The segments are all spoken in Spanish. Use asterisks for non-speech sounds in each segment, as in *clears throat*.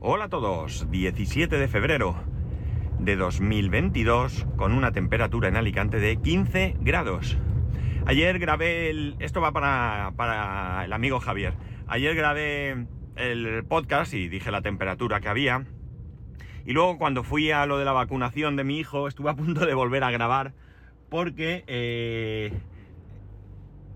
Hola a todos, 17 de febrero de 2022 con una temperatura en Alicante de 15 grados. Ayer grabé el... Esto va para, para el amigo Javier. Ayer grabé el podcast y dije la temperatura que había. Y luego cuando fui a lo de la vacunación de mi hijo estuve a punto de volver a grabar porque eh,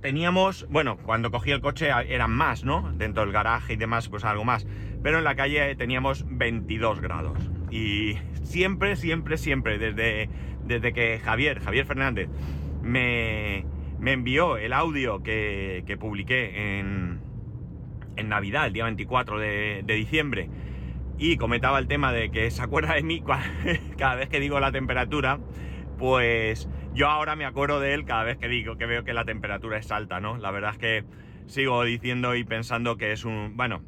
teníamos, bueno, cuando cogí el coche eran más, ¿no? Dentro del garaje y demás, pues algo más. Pero en la calle teníamos 22 grados. Y siempre, siempre, siempre, desde, desde que Javier, Javier Fernández, me, me envió el audio que, que publiqué en, en, Navidad, el día 24 de, de, diciembre, y comentaba el tema de que se acuerda de mí *laughs* cada vez que digo la temperatura, pues yo ahora me acuerdo de él cada vez que digo que veo que la temperatura es alta, ¿no? La verdad es que sigo diciendo y pensando que es un, bueno,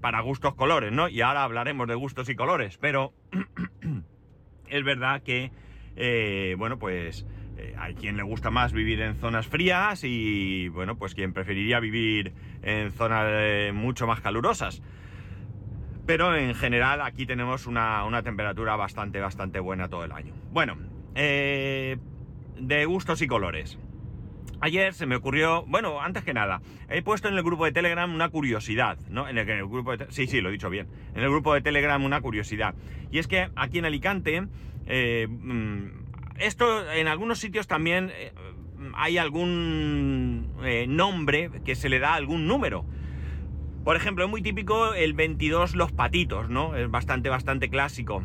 para gustos colores, ¿no? Y ahora hablaremos de gustos y colores, pero *clears throat* es verdad que, eh, bueno, pues eh, hay quien le gusta más vivir en zonas frías y, bueno, pues quien preferiría vivir en zonas eh, mucho más calurosas. Pero en general aquí tenemos una, una, temperatura bastante, bastante buena todo el año. Bueno, eh, de gustos y colores. Ayer se me ocurrió, bueno, antes que nada, he puesto en el grupo de Telegram una curiosidad, ¿no? En el, en el grupo de, sí, sí, lo he dicho bien. En el grupo de Telegram una curiosidad. Y es que aquí en Alicante, eh, esto en algunos sitios también eh, hay algún eh, nombre que se le da a algún número. Por ejemplo, es muy típico el 22 los patitos, ¿no? Es bastante, bastante clásico.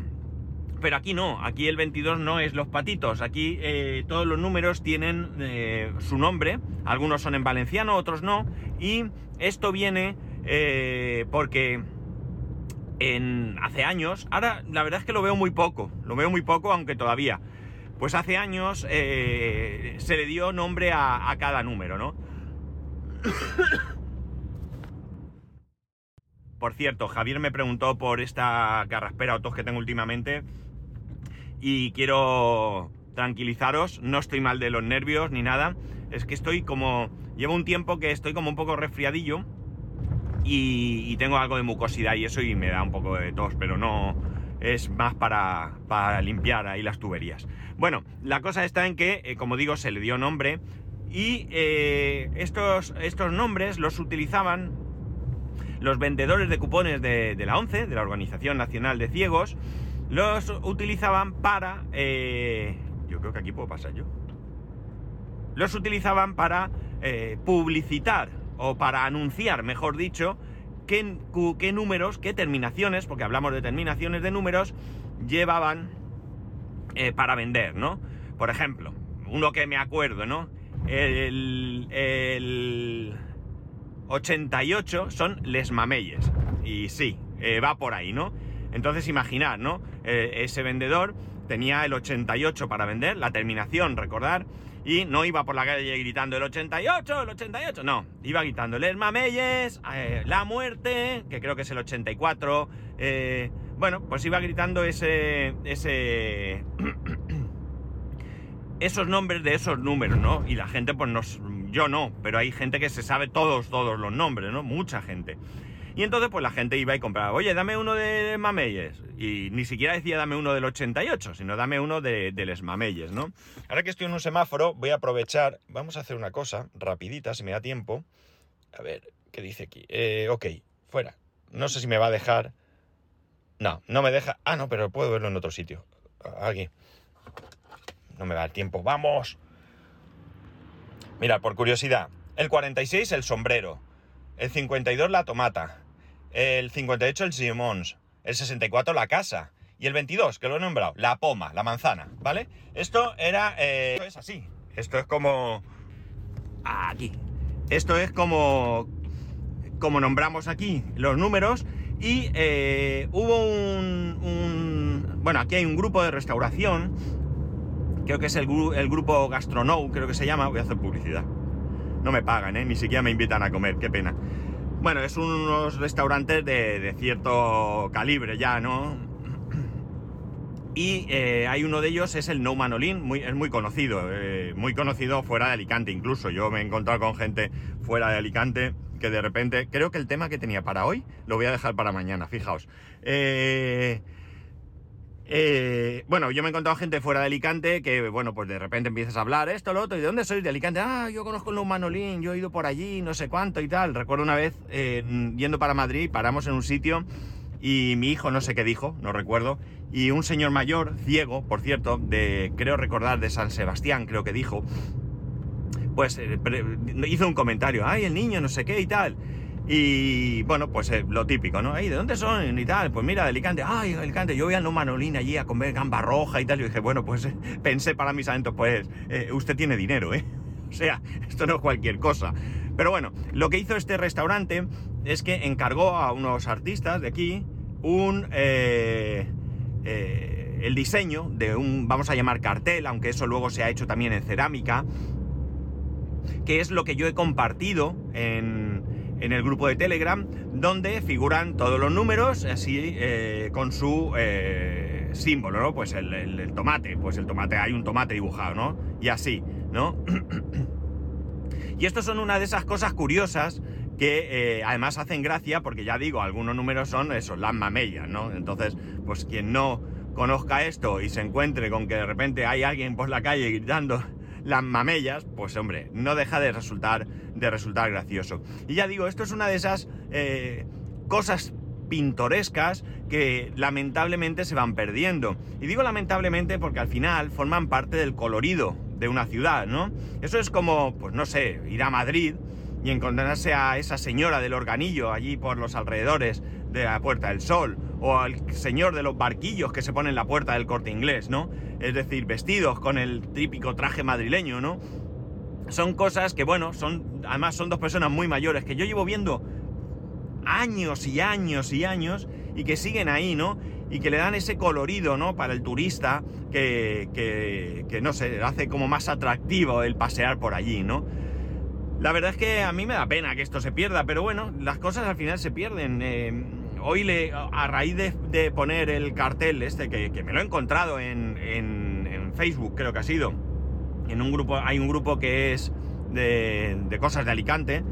Pero aquí no, aquí el 22 no es los patitos, aquí eh, todos los números tienen eh, su nombre, algunos son en valenciano, otros no, y esto viene eh, porque en, hace años, ahora la verdad es que lo veo muy poco, lo veo muy poco, aunque todavía, pues hace años se le dio nombre a, a cada número, ¿no? *coughs* Por cierto, Javier me preguntó por esta carraspera o tos que tengo últimamente y quiero tranquilizaros, no estoy mal de los nervios ni nada, es que estoy como, llevo un tiempo que estoy como un poco resfriadillo y, tengo algo de mucosidad y eso y me da un poco de tos, pero no es más para, para limpiar ahí las tuberías. Bueno, la cosa está en que, eh, como digo, se le dio nombre y eh, estos, estos nombres los utilizaban los vendedores de cupones de, de, la ONCE, de la Organización Nacional de Ciegos, los utilizaban para... Eh, yo creo que aquí puedo pasar yo. Los utilizaban para eh, publicitar o para anunciar, mejor dicho, qué, números, qué terminaciones, porque hablamos de terminaciones de números, llevaban eh, para vender, ¿no? Por ejemplo, uno que me acuerdo, ¿no? El, el 88 son les mameyes. Y sí, va por ahí, ¿no? Entonces imaginad, ¿no? Eh, ese vendedor tenía el 88 para vender, la terminación, recordar, y no iba por la calle gritando el 88, el 88, no, iba gritando les mameyes, eh, la muerte, que creo que es el 84, eh, bueno, pues iba gritando ese, ese, *clears throat* esos nombres de esos números, ¿no? Y la gente, pues nos, yo no, pero hay gente que se sabe todos, todos los nombres, ¿no? Mucha gente. Y entonces pues la gente iba y compraba, oye, dame uno de Mameyes. Y ni siquiera decía dame uno del 88, sino dame uno de, de Mameyes, ¿no? Ahora que estoy en un semáforo, voy a aprovechar, vamos a hacer una cosa rapidita, si me da tiempo. A ver, ¿qué dice aquí? Eh, ok, fuera. No sé si me va a dejar... No, no me deja... Ah, no, pero puedo verlo en otro sitio. Aquí. No me da el tiempo. ¡Vamos! Mira, por curiosidad. El 46, el sombrero. El 52, la tomata el 58 el Simons, el 64 la casa y el 22, que lo he nombrado, la poma, la manzana, ¿vale? Esto era... Eh, esto es así, esto es como... Aquí. Esto es como... Como nombramos aquí los números y eh, hubo un, un, Bueno, aquí hay un grupo de restauración, creo que es el, el grupo Gastronou, creo que se llama, voy a hacer publicidad. No me pagan, ¿eh? Ni siquiera me invitan a comer, qué pena. Bueno, es unos restaurantes de, de cierto calibre ya, ¿no? Y eh, hay uno de ellos, es el No Manolín, muy, es muy conocido, eh, muy conocido fuera de Alicante incluso. Yo me he encontrado con gente fuera de Alicante que de repente, creo que el tema que tenía para hoy lo voy a dejar para mañana, fijaos. Eh, eh, bueno, yo me he encontrado gente fuera de Alicante que, bueno, pues de repente empiezas a hablar esto, lo otro, ¿y de dónde sois? De Alicante. Ah, yo conozco el Manolín, yo he ido por allí, no sé cuánto y tal. Recuerdo una vez eh, yendo para Madrid, paramos en un sitio y mi hijo no sé qué dijo, no recuerdo, y un señor mayor, ciego, por cierto, de, creo recordar, de San Sebastián, creo que dijo, pues eh, hizo un comentario, ay, el niño, no sé qué y tal. Y bueno, pues eh, lo típico, ¿no? ¿de dónde son? Y tal, pues mira, de Alicante, ay, Alicante, yo voy a No Manolín allí a comer gamba roja y tal. Y dije, bueno, pues pensé para mis aventos, pues eh, usted tiene dinero, ¿eh? *laughs* O sea, esto no es cualquier cosa. Pero bueno, lo que hizo este restaurante es que encargó a unos artistas de aquí un... el diseño de un, vamos a llamar cartel, aunque eso luego se ha hecho también en cerámica, que es lo que yo he compartido en, el grupo de Telegram, donde figuran todos los números, así eh, con su eh, símbolo, ¿no? Pues el, tomate, pues el tomate, hay un tomate dibujado, ¿no? Y así, ¿no? *clears throat* y estos son una de esas cosas curiosas que eh, además hacen gracia, porque ya digo, algunos números son esos, las mamellas, ¿no? Entonces, pues quien no conozca esto y se encuentre con que de repente hay alguien por la calle gritando las mamellas, pues hombre, no deja de resultar, de resultar gracioso. Y ya digo, esto es una de esas eh, cosas pintorescas que lamentablemente se van perdiendo. Y digo lamentablemente porque al final forman parte del colorido de una ciudad, ¿no? Eso es como, pues no sé, ir a Madrid y encontrarse a esa señora del organillo allí por los alrededores de la Puerta del Sol, o al señor de los barquillos que se pone en la puerta del corte inglés, ¿no? Es decir, vestidos con el típico traje madrileño, ¿no? Son cosas que, bueno, son. Además, son dos personas muy mayores que yo llevo viendo años y años y años y que siguen ahí, ¿no? Y que le dan ese colorido, ¿no? Para el turista que, que, que no sé, hace como más atractivo el pasear por allí, ¿no? La verdad es que a mí me da pena que esto se pierda, pero bueno, las cosas al final se pierden. Eh, hoy le, a raíz de, poner el cartel este, que, me lo he encontrado en, Facebook, creo que ha sido, en un grupo, hay un grupo que es de, cosas de Alicante,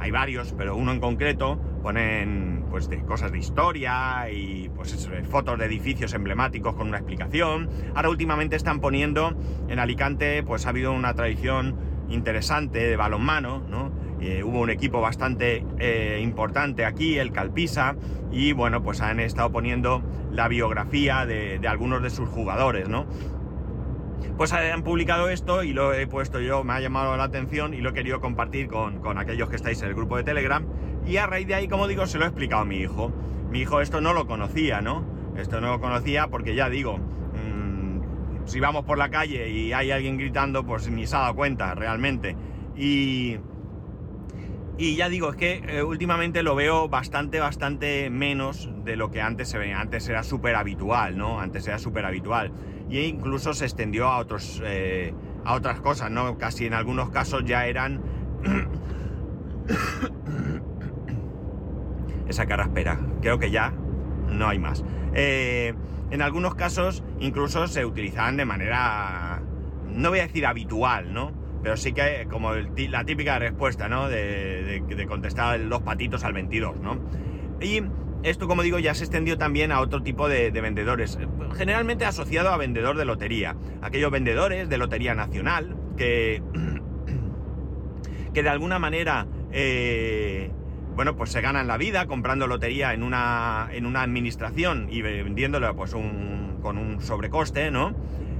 hay varios, pero uno en concreto, ponen pues de cosas de historia y pues fotos de edificios emblemáticos con una explicación. Ahora últimamente están poniendo en Alicante, pues ha habido una tradición interesante de balonmano, ¿no? Eh, hubo un equipo bastante eh, importante aquí, el Calpisa, y bueno, pues han estado poniendo la biografía de, algunos de sus jugadores, ¿no? Pues han publicado esto y lo he puesto yo, me ha llamado la atención y lo he querido compartir con, aquellos que estáis en el grupo de Telegram. Y a raíz de ahí, como digo, se lo he explicado a mi hijo. Mi hijo esto no lo conocía, ¿no? Esto no lo conocía porque ya digo, mm, si vamos por la calle y hay alguien gritando, pues ni se ha dado cuenta realmente. Y, y ya digo, es que eh, últimamente lo veo bastante, bastante menos de lo que antes se veía. Antes era súper habitual, ¿no? Antes era súper habitual. Y incluso se extendió a, otros, eh, a otras cosas, ¿no? Casi en algunos casos ya eran... *coughs* Esa cara espera. Creo que ya no hay más. Eh, en algunos casos incluso se utilizaban de manera... No voy a decir habitual, ¿no? Pero sí que como la típica respuesta, ¿no? De, contestar los patitos al 22, ¿no? Y esto, como digo, ya se extendió también a otro tipo de, vendedores, generalmente asociado a vendedor de lotería, aquellos vendedores de lotería nacional que, *clears throat* que de alguna manera, eh, bueno, pues se ganan la vida comprando lotería en una, en una administración y vendiéndola pues con un sobrecoste, ¿no?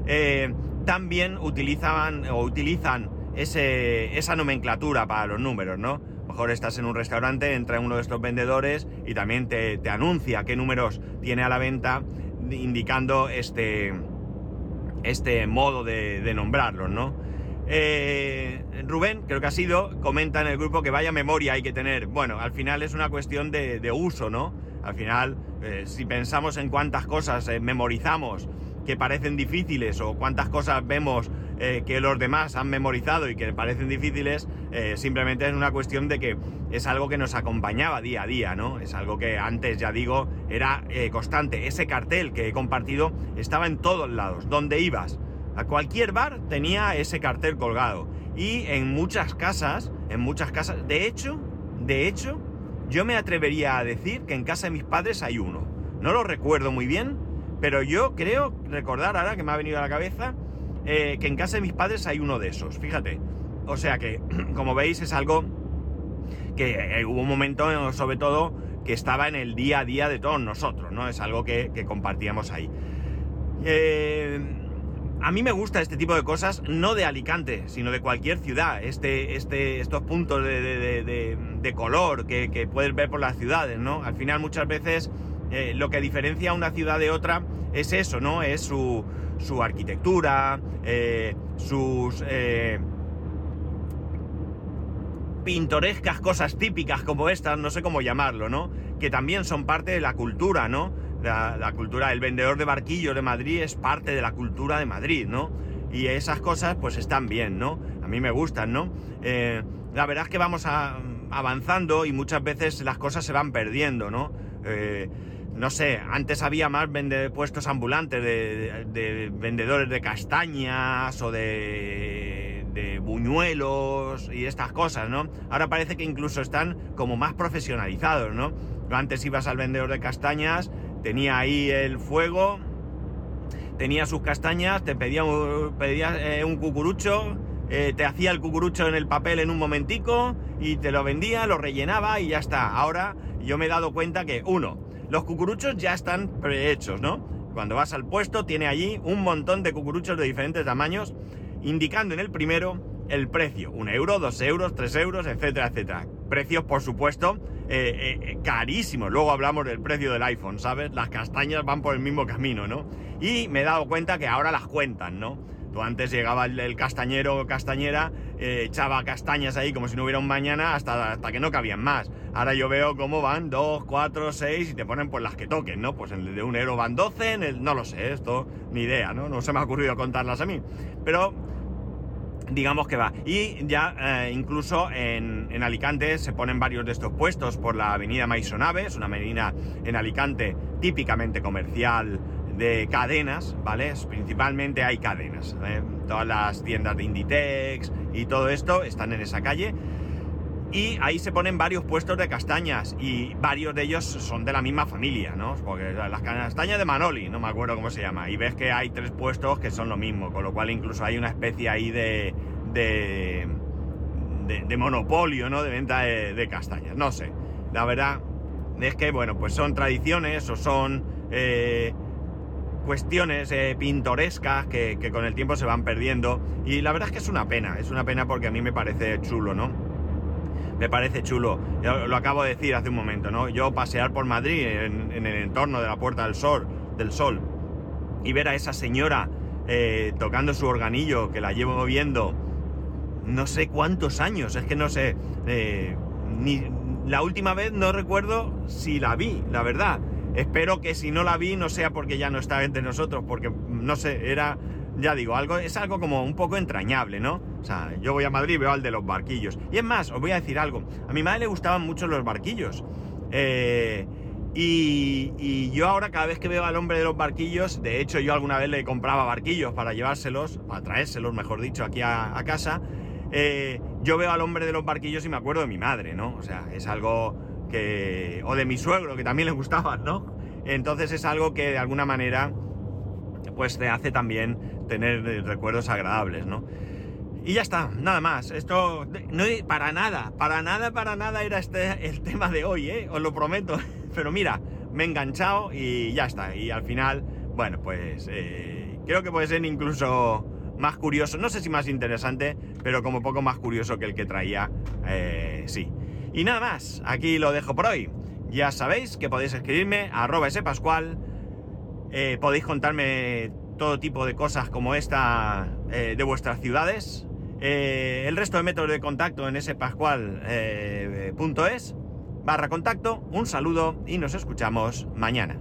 Eh, también utilizaban o utilizan esa nomenclatura para los números, ¿no? Mejor estás en un restaurante, entra uno de estos vendedores y también te, anuncia qué números tiene a la venta, indicando este, este modo de, nombrarlos, ¿no? Eh, Rubén, creo que ha sido, comenta en el grupo que vaya memoria hay que tener. Bueno, al final es una cuestión de, uso, ¿no? Al final, eh, si pensamos en cuántas cosas eh, memorizamos que parecen difíciles o cuántas cosas vemos eh, que los demás han memorizado y que parecen difíciles, eh, simplemente es una cuestión de que es algo que nos acompañaba día a día, ¿no? Es algo que antes, ya digo, era eh, constante. Ese cartel que he compartido estaba en todos lados, donde ibas. A cualquier bar tenía ese cartel colgado. Y en muchas casas, en muchas casas, de hecho, de hecho, yo me atrevería a decir que en casa de mis padres hay uno. No lo recuerdo muy bien, pero yo creo recordar ahora que me ha venido a la cabeza eh, que en casa de mis padres hay uno de esos, fíjate. O sea que, *clears throat* como veis, es algo que eh, hubo un momento, sobre todo, que estaba en el día a día de todos nosotros, ¿no? Es algo que, compartíamos ahí. Eh, a mí me gusta este tipo de cosas, no de Alicante, sino de cualquier ciudad. Este, este, estos puntos de, color que, puedes ver por las ciudades, ¿no? Al final, muchas veces, lo que diferencia una ciudad de otra es eso, ¿no? Es su, su arquitectura, eh, sus eh, pintorescas cosas típicas como estas, no sé cómo llamarlo, ¿no? Que también son parte de la cultura, ¿no? La, cultura, del vendedor de barquillos de Madrid es parte de la cultura de Madrid, ¿no? Y esas cosas pues están bien, ¿no? A mí me gustan, ¿no? Eh, la verdad es que vamos avanzando y muchas veces las cosas se van perdiendo, ¿no? No sé, antes había más puestos ambulantes de, vendedores de castañas o de, buñuelos y estas cosas, ¿no? Ahora parece que incluso están como más profesionalizados, ¿no? Antes ibas al vendedor de castañas, tenía ahí el fuego, tenía sus castañas, te pedía, pedía eh, un cucurucho, eh, te hacía el cucurucho en el papel en un momentico y te lo vendía, lo rellenaba y ya está. Ahora yo me he dado cuenta que, uno, los cucuruchos ya están prehechos, ¿no? Cuando vas al puesto tiene allí un montón de cucuruchos de diferentes tamaños, indicando en el primero el precio, un euro, dos euros, tres euros, etcétera, etcétera. Precios, por supuesto, eh, eh, eh, carísimos. Luego hablamos del precio del iPhone, ¿sabes? Las castañas van por el mismo camino, ¿no? Y me he dado cuenta que ahora las cuentan, ¿no? Tú antes llegaba el, castañero o castañera, eh, echaba castañas ahí como si no hubiera un mañana hasta, hasta que no cabían más. Ahora yo veo cómo van dos, cuatro, seis y te ponen pues las que toquen, ¿no? Pues en el de un euro van 12, en el, no lo sé, esto ni idea, ¿no? No se me ha ocurrido contarlas a mí. Pero digamos que va. Y ya eh, incluso en, en, Alicante se ponen varios de estos puestos por la avenida Maisonaves, una avenida en Alicante típicamente comercial de cadenas, ¿vale? Principalmente hay cadenas. ¿eh? Todas las tiendas de Inditex y todo esto están en esa calle. Y ahí se ponen varios puestos de castañas y varios de ellos son de la misma familia, ¿no? Porque las castañas de Manoli, no me acuerdo cómo se llama. Y ves que hay tres puestos que son lo mismo, con lo cual incluso hay una especie ahí de... de, monopolio, ¿no? De venta de, castañas. No sé. La verdad es que, bueno, pues son tradiciones o son... Eh, cuestiones eh, pintorescas que, con el tiempo se van perdiendo. Y la verdad es que es una pena, es una pena porque a mí me parece chulo, ¿no? Me parece chulo. lo acabo de decir hace un momento, ¿no? Yo pasear por Madrid en, el entorno de la Puerta del Sol, del Sol, y ver a esa señora eh, tocando su organillo, que la llevo viendo no sé cuántos años, es que no sé. Eh, ni, la última vez no recuerdo si la vi, la verdad. Espero que si no la vi no sea porque ya no está entre nosotros, porque no sé, era, ya digo, algo, es algo como un poco entrañable, ¿no? O sea, yo voy a Madrid y veo al de los barquillos. Y es más, os voy a decir algo, a mi madre le gustaban mucho los barquillos. Eh, y, yo ahora cada vez que veo al hombre de los barquillos, de hecho yo alguna vez le compraba barquillos para llevárselos, para traérselos, mejor dicho, aquí a, casa, eh, yo veo al hombre de los barquillos y me acuerdo de mi madre, ¿no? O sea, es algo o de mi suegro, que también le gustaban, ¿no? Entonces es algo que de alguna manera pues te hace también tener recuerdos agradables, ¿no? Y ya está, nada más. Esto no para nada, para nada, para nada era este el tema de hoy, ¿eh? Os lo prometo. *laughs* Pero mira, me he enganchado y ya está. Y al final, bueno, pues eh, creo que puede ser incluso más curioso, no sé si más interesante, pero como poco más curioso que el que traía, eh, sí. Y nada más, aquí lo dejo por hoy. Ya sabéis que podéis escribirme a arroba pascual, eh, podéis contarme todo tipo de cosas como esta eh, de vuestras ciudades. Eh, el resto de métodos de contacto en spascual.es barra contacto. Un saludo y nos escuchamos mañana.